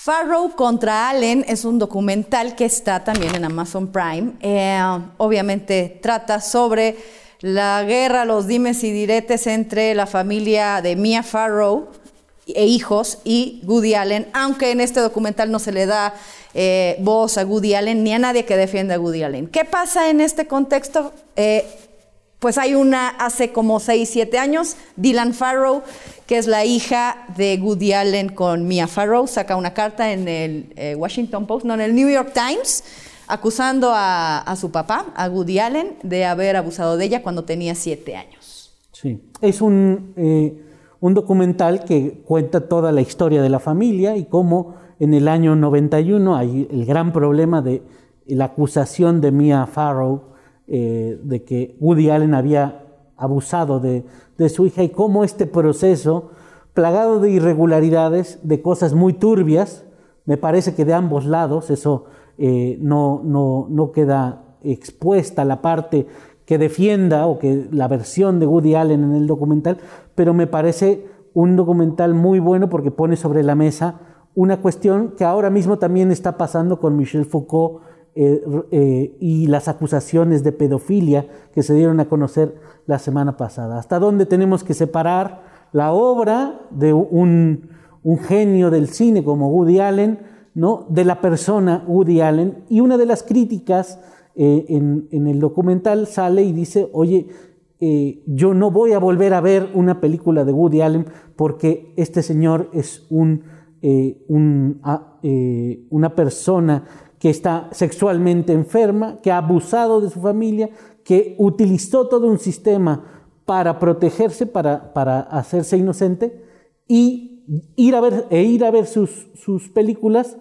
Farrow contra Allen es un documental que está también en Amazon Prime. Eh, obviamente trata sobre la guerra, los dimes y diretes entre la familia de Mia Farrow e hijos y Woody Allen, aunque en este documental no se le da eh, voz a Woody Allen ni a nadie que defienda a Woody Allen. ¿Qué pasa en este contexto? Eh, pues hay una hace como 6, 7 años, Dylan Farrow, que es la hija de Woody Allen con Mia Farrow, saca una carta en el eh, Washington Post, no, en el New York Times, acusando a, su papá, a Woody Allen, de haber abusado de ella cuando tenía 7 años. Sí, es un, eh, un documental que cuenta toda la historia de la familia y cómo en el año 91 hay el gran problema de la acusación de Mia Farrow eh, de que Woody Allen había abusado de, su hija y cómo este proceso, plagado de irregularidades, de cosas muy turbias, me parece que de ambos lados, eso eh, no, no, no queda expuesta la parte que defienda o que la versión de Woody Allen en el documental, pero me parece un documental muy bueno porque pone sobre la mesa una cuestión que ahora mismo también está pasando con Michel Foucault eh, eh, y las acusaciones de pedofilia que se dieron a conocer la semana pasada. ¿Hasta dónde tenemos que separar la obra de un, genio del cine como Woody Allen, ¿no? de la persona Woody Allen? Y una de las críticas eh, en, el documental sale y dice, oye, yo no voy a volver a ver una película de Woody Allen porque este señor es un, ah, una persona que está sexualmente enferma, que ha abusado de su familia, que utilizó todo un sistema para protegerse, para, para hacerse inocente, y ir a ver, e ir a ver sus, sus películas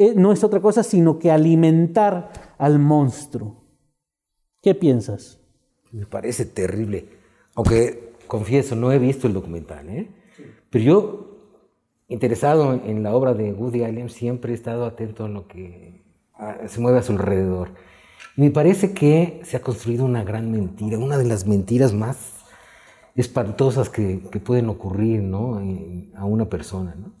eh, no es otra cosa sino que alimentar al monstruo. ¿Qué piensas? Me parece terrible, aunque confieso, no he visto el documental, ¿eh? pero yo, interesado en la obra de Woody Allen, siempre he estado atento a lo que se mueve a su alrededor. Me parece que se ha construido una gran mentira, una de las mentiras más espantosas que, pueden ocurrir ¿no? a una persona. ¿no?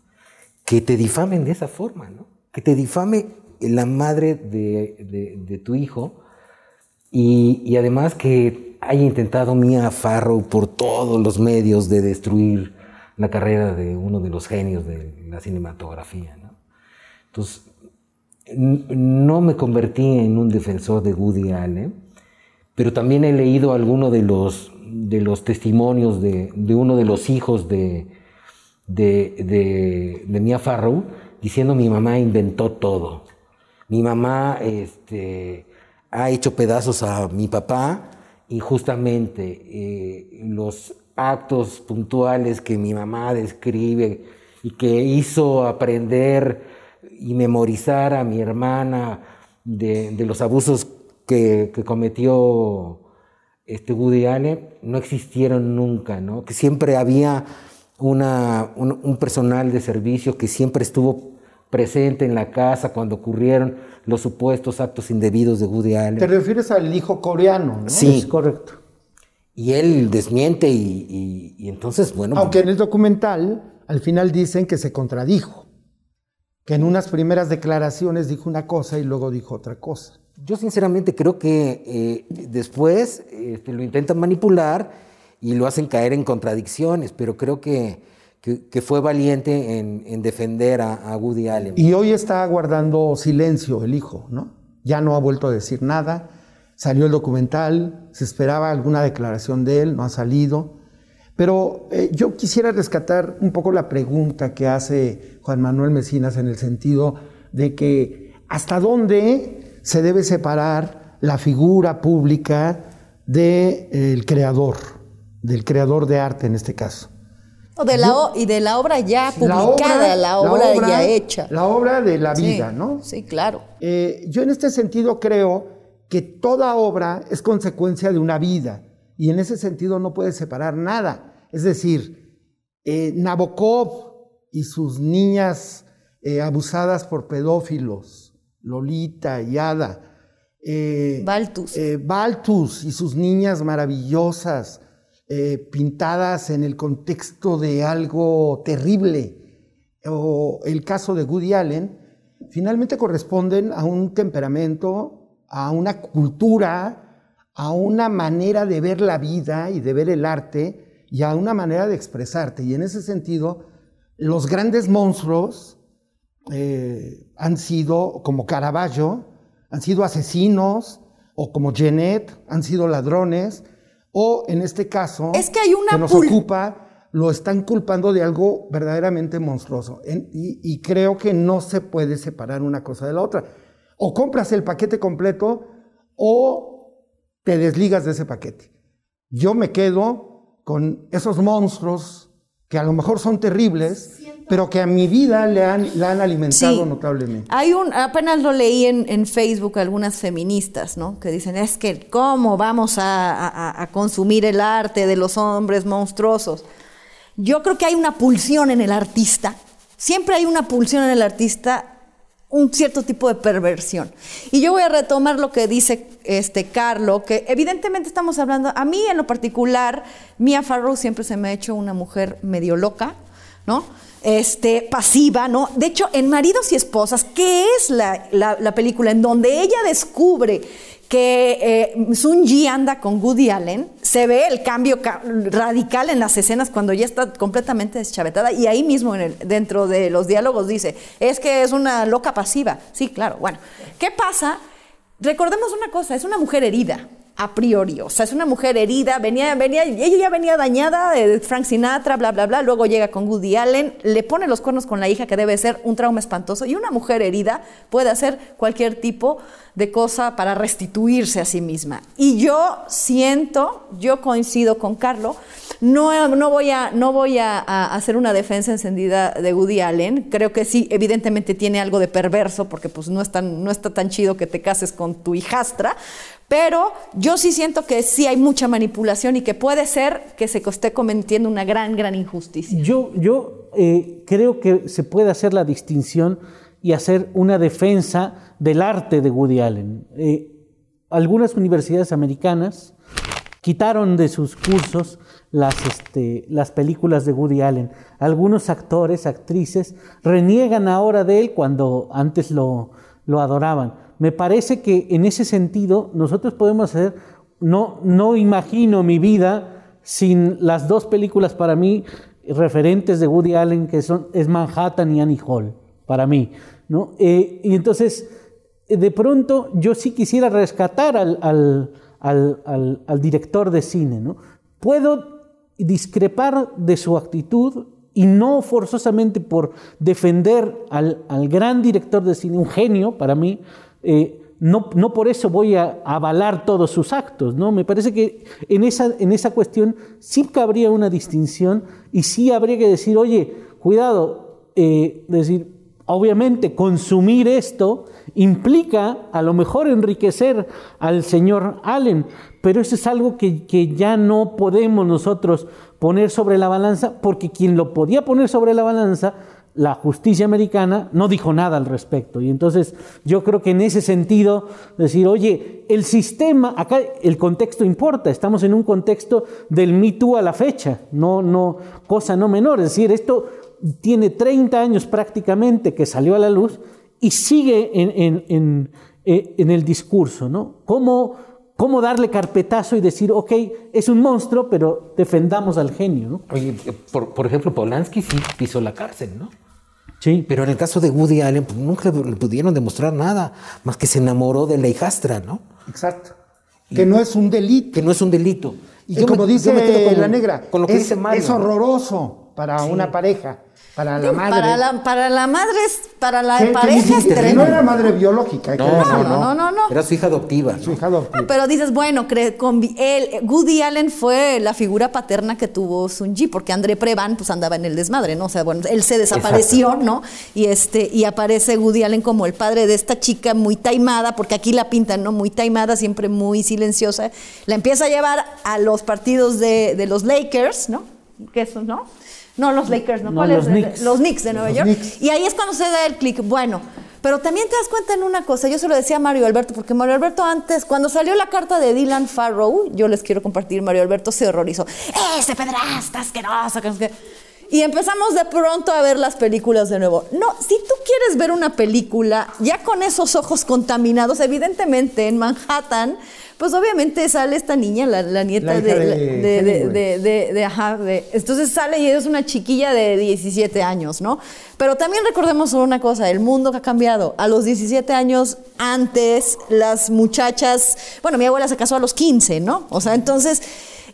Que te difamen de esa forma, ¿no? que te difame la madre de, tu hijo y, y, además que haya intentado Mia Farrow por todos los medios de destruir la carrera de uno de los genios de la cinematografía. ¿no? Entonces, no me convertí en un defensor de Woody Allen, pero también he leído algunos de los, de los testimonios de, uno de los hijos de, de, Mia Farrow, diciendo mi mamá inventó todo. Mi mamá este, ha hecho pedazos a mi papá y justamente eh, los actos puntuales que mi mamá describe y que hizo aprender y memorizar a mi hermana de, los abusos que, cometió este Woody Allen no existieron nunca, ¿no? Que siempre había una, un, personal de servicio que siempre estuvo presente en la casa cuando ocurrieron los supuestos actos indebidos de Woody Allen. Te refieres al hijo coreano, ¿no? Sí, es correcto. Y él desmiente y, y entonces, bueno... Aunque en el documental al final dicen que se contradijo que en unas primeras declaraciones dijo una cosa y luego dijo otra cosa. Yo sinceramente creo que eh, después este, lo intentan manipular y lo hacen caer en contradicciones, pero creo que, que, fue valiente en, defender a, Woody Allen. Y hoy está guardando silencio el hijo, ¿no? Ya no ha vuelto a decir nada. Salió el documental, se esperaba alguna declaración de él, no ha salido. Pero eh, yo quisiera rescatar un poco la pregunta que hace Juan Manuel Mecinas en el sentido de que hasta dónde se debe separar la figura pública del creador, del creador de arte en este caso. de la, y de la obra ya publicada, la obra, ya hecha. La obra de la vida, ¿no? Sí, claro. Eh, yo en este sentido creo que toda obra es consecuencia de una vida y en ese sentido no puede separar nada. Es decir, eh, Nabokov y sus niñas eh, abusadas por pedófilos, Lolita y Ada. Eh, Baltus. Baltus y sus niñas maravillosas, pintadas en el contexto de algo terrible. o el caso de Woody Allen, finalmente corresponden a un temperamento, a una cultura, a una manera de ver la vida y de ver el arte y a una manera de expresarte. Y en ese sentido, los grandes monstruos eh, han sido, como Caravaggio, han sido asesinos, o como Jeanette, han sido ladrones, o en este caso, es que, hay una nos ocupa, lo están culpando de algo verdaderamente monstruoso. y, y, creo que no se puede separar una cosa de la otra. O compras el paquete completo o te desligas de ese paquete. Yo me quedo con esos monstruos que a lo mejor son terribles, pero que a mi vida le han, la han alimentado notablemente. Hay un, apenas lo leí en, en, Facebook algunas feministas, ¿no? Que dicen, es que cómo vamos a, a, consumir el arte de los hombres monstruosos. Yo creo que hay una pulsión en el artista, siempre hay una pulsión en el artista, un cierto tipo de perversión. Y yo voy a retomar lo que dice este Carlo, que evidentemente estamos hablando, a mí en lo particular, Mia Farrow siempre se me ha hecho una mujer medio loca, ¿no? este, pasiva, ¿no? De hecho, en Maridos y Esposas, ¿qué es la, la, película en donde ella descubre que eh, Sun Ji anda con Woody Allen, se ve el cambio radical en las escenas cuando ya está completamente deschavetada y ahí mismo en el, dentro de los diálogos dice, es que es una loca pasiva. Sí, claro, bueno. ¿Qué pasa? Recordemos una cosa, es una mujer herida a priori. O sea, es una mujer herida, venía, venía, ella ya venía dañada de Frank Sinatra, bla, bla, bla. Luego llega con Woody Allen, le pone los cuernos con la hija, que debe ser un trauma espantoso. Y una mujer herida puede hacer cualquier tipo de cosa para restituirse a sí misma. Y yo siento, yo coincido con Carlos, no, no voy, a, no voy a, hacer una defensa encendida de Woody Allen. Creo que sí, evidentemente tiene algo de perverso, porque pues no, no está tan chido que te cases con tu hijastra, pero yo sí siento que sí hay mucha manipulación y que puede ser que se esté cometiendo una gran, gran injusticia. Yo, yo eh, creo que se puede hacer la distinción y hacer una defensa del arte de Woody Allen. Eh, algunas universidades americanas quitaron de sus cursos las, este, las películas de Woody Allen. Algunos actores, actrices, reniegan ahora de él cuando antes lo, lo adoraban me parece que en ese sentido nosotros podemos hacer, no, no imagino mi vida sin las dos películas para mí referentes de Woody Allen, que son es Manhattan y Annie Hall, para mí. ¿no? Eh, y entonces, de pronto, yo sí quisiera rescatar al, al, al, director de cine. ¿no? Puedo discrepar de su actitud y no forzosamente por defender al, al gran director de cine, un genio para mí, eh, no, no, por eso voy a avalar todos sus actos, ¿no? Me parece que en esa, en esa cuestión sí cabría una distinción y sí habría que decir, oye, cuidado, eh, decir, obviamente consumir esto implica a lo mejor enriquecer al señor Allen, pero eso es algo que, que ya no podemos nosotros poner sobre la balanza, porque quien lo podía poner sobre la balanza la justicia americana no dijo nada al respecto. Y entonces yo creo que en ese sentido, decir, oye, el sistema, acá el contexto importa, estamos en un contexto del Me Too a la fecha, no, no, cosa no menor. Es decir, esto tiene 30 años prácticamente que salió a la luz y sigue en, en, eh, el discurso, ¿no? ¿Cómo, ¿Cómo darle carpetazo y decir, ok, es un monstruo, pero defendamos al genio? ¿no? Oye, por, por ejemplo, Polanski sí pisó la cárcel, ¿no? Sí. Pero en el caso de Woody Allen, pues, nunca le pudieron demostrar nada, más que se enamoró de la hijastra, ¿no? Exacto. que no es un delito. Que no es un delito. Y como dice la negra, con lo que es, dice Mario, es horroroso para una pareja. Para la madre. Para la, para la madre, para la pareja es No era madre biológica. No, no, no, no, no, Era su hija adoptiva. Su hija adoptiva. pero dices, bueno, con él, Woody Allen fue la figura paterna que tuvo Sun Ji, porque André Prevan pues andaba en el desmadre, ¿no? O sea, bueno, él se desapareció, ¿no? Y este, y aparece Woody Allen como el padre de esta chica muy taimada, porque aquí la pintan, ¿no? Muy taimada, siempre muy silenciosa. La empieza a llevar a los partidos de, de los Lakers, ¿no? Que eso, ¿no? No, los Lakers, ¿no? los Knicks. Los Knicks de Nueva York. Y ahí es cuando se da el clic. Bueno, pero también te das cuenta en una cosa, yo se lo decía a Mario Alberto, porque Mario Alberto antes, cuando salió la carta de Dylan Farrow, yo les quiero compartir, Mario Alberto se horrorizó. ¡Ese pedrasta asqueroso! Y empezamos de pronto a ver las películas de nuevo. No, si tú quieres ver una película ya con esos ojos contaminados, evidentemente en Manhattan, pues obviamente sale esta niña, la, la nieta La de, de de, de, Hemingway. de- de- de- ajá, de- entonces sale y es una chiquilla de 17 años, ¿no? Pero también recordemos una cosa, el mundo que ha cambiado. A los 17 años antes, las muchachas, bueno, mi abuela se casó a los 15, ¿no? O sea, entonces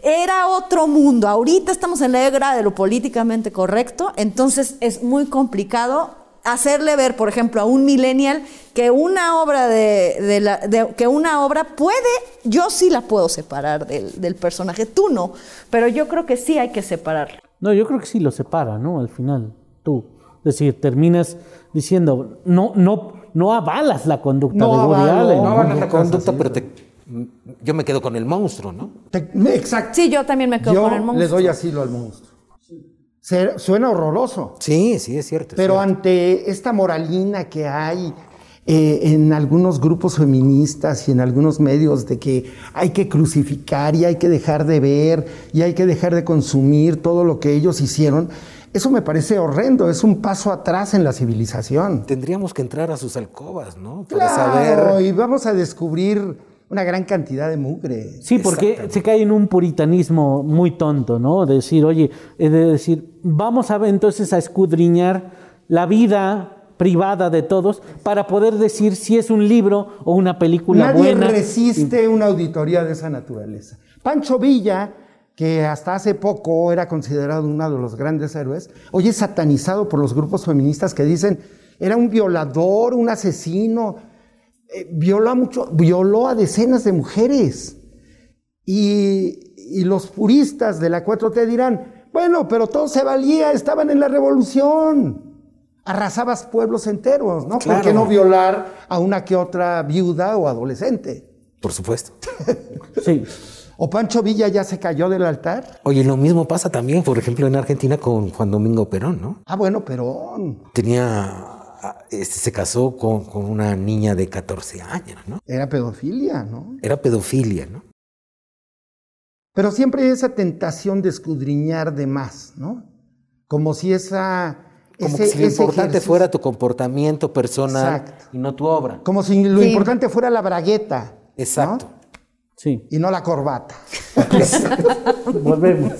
era otro mundo. Ahorita estamos en la era de lo políticamente correcto, entonces es muy complicado hacerle ver, por ejemplo, a un millennial que una obra de, de la, de- que una obra puede, yo sí la puedo separar del, del personaje, tú no, pero yo creo que sí hay que separarla. No, yo creo que sí lo separa, ¿no? Al final, tú. Es decir, terminas diciendo, no, no, no avalas la conducta No de Woody. Allen. No No, van a no la conducta, pero te- yo me quedo con el monstruo, ¿no? Te- exacto. Sí, yo también me quedo Yo con el monstruo. le doy asilo al monstruo. Se- suena horroroso. Sí, sí, es cierto. es Pero cierto. ante esta moralina que hay eh, en algunos grupos feministas y en algunos medios de que hay que crucificar y hay que dejar de ver y hay que dejar de consumir todo lo que ellos hicieron, eso me parece horrendo, es un paso atrás en la civilización. Tendríamos que entrar a sus alcobas, ¿no? Para Claro, saber. y vamos a descubrir una gran cantidad de mugre. Sí, porque se cae en un puritanismo muy tonto, ¿no? De decir, oye, es de decir, vamos a entonces a escudriñar la vida privada de todos para poder decir si es un libro o una película Nadie buena. resiste una auditoría de esa naturaleza. Pancho Villa, que hasta hace poco era considerado uno de los grandes héroes, hoy es satanizado por los grupos feministas que dicen era un violador, un asesino, eh, violó, a mucho, violó a decenas de mujeres. Y, y los puristas de la 4T dirán, bueno, pero todo se valía, estaban en la revolución. Arrasabas pueblos enteros, ¿no? ¿Por qué no violar a una que otra viuda o adolescente? Por supuesto. Sí. ¿O Pancho Villa ya se cayó del altar? Oye, lo mismo pasa también, por ejemplo, en Argentina con Juan Domingo Perón, ¿no? Ah, bueno, pero Tenía. Ah, este, se casó con, con una niña de 14 años, ¿no? era pedofilia, ¿no? Era pedofilia, ¿no? Pero siempre hay esa tentación de escudriñar de más, ¿no? Como si esa... Como ese- que si lo importante ejercicio- fuera tu comportamiento personal Exacto. y no tu obra. Como si lo Sí. importante fuera la bragueta. ¿no? Exacto. Sí. Y no la corbata. Volvemos.